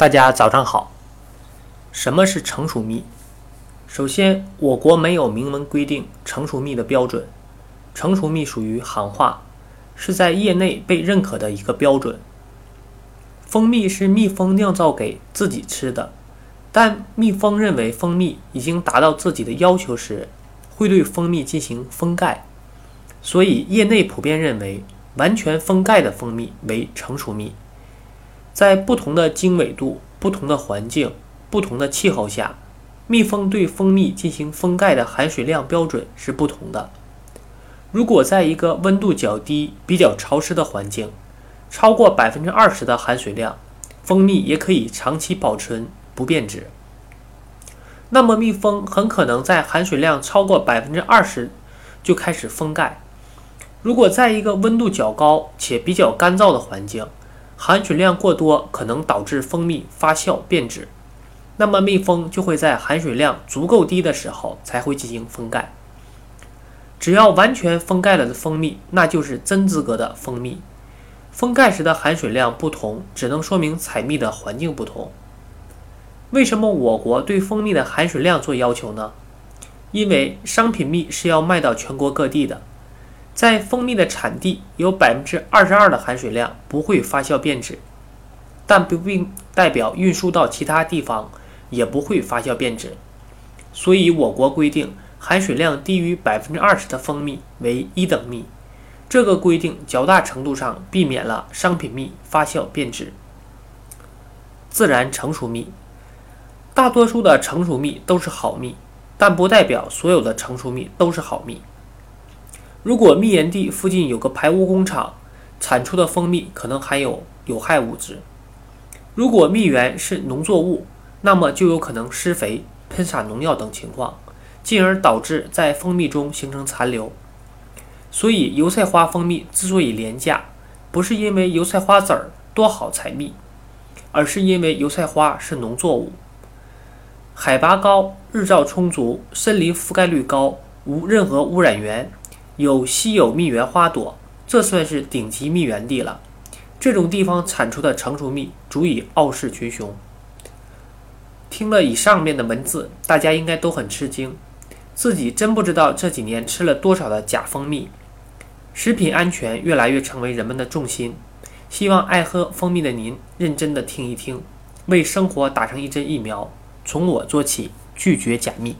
大家早上好。什么是成熟蜜？首先，我国没有明文规定成熟蜜的标准，成熟蜜属于行话，是在业内被认可的一个标准。蜂蜜是蜜蜂酿造给自己吃的，但蜜蜂认为蜂蜜已经达到自己的要求时，会对蜂蜜进行封盖，所以业内普遍认为，完全封盖的蜂蜜为成熟蜜。在不同的经纬度、不同的环境、不同的气候下，蜜蜂对蜂蜜进行封盖的含水量标准是不同的。如果在一个温度较低、比较潮湿的环境，超过百分之二十的含水量，蜂蜜也可以长期保存不变质。那么，蜜蜂很可能在含水量超过百分之二十就开始封盖。如果在一个温度较高且比较干燥的环境，含水量过多可能导致蜂蜜发酵变质，那么蜜蜂就会在含水量足够低的时候才会进行封盖。只要完全封盖了的蜂蜜，那就是真资格的蜂蜜。封盖时的含水量不同，只能说明采蜜的环境不同。为什么我国对蜂蜜的含水量做要求呢？因为商品蜜是要卖到全国各地的。在蜂蜜的产地有百分之二十二的含水量不会发酵变质，但不并代表运输到其他地方也不会发酵变质。所以我国规定含水量低于百分之二十的蜂蜜为一等蜜。这个规定较大程度上避免了商品蜜发酵变质。自然成熟蜜，大多数的成熟蜜都是好蜜，但不代表所有的成熟蜜都是好蜜。如果蜜源地附近有个排污工厂，产出的蜂蜜可能含有有害物质；如果蜜源是农作物，那么就有可能施肥、喷洒农药等情况，进而导致在蜂蜜中形成残留。所以，油菜花蜂蜜之所以廉价，不是因为油菜花籽儿多好采蜜，而是因为油菜花是农作物，海拔高、日照充足、森林覆盖率高、无任何污染源。有稀有蜜源花朵，这算是顶级蜜源地了。这种地方产出的成熟蜜足以傲视群雄。听了以上面的文字，大家应该都很吃惊，自己真不知道这几年吃了多少的假蜂蜜。食品安全越来越成为人们的重心，希望爱喝蜂蜜的您认真的听一听，为生活打上一针疫苗，从我做起，拒绝假蜜。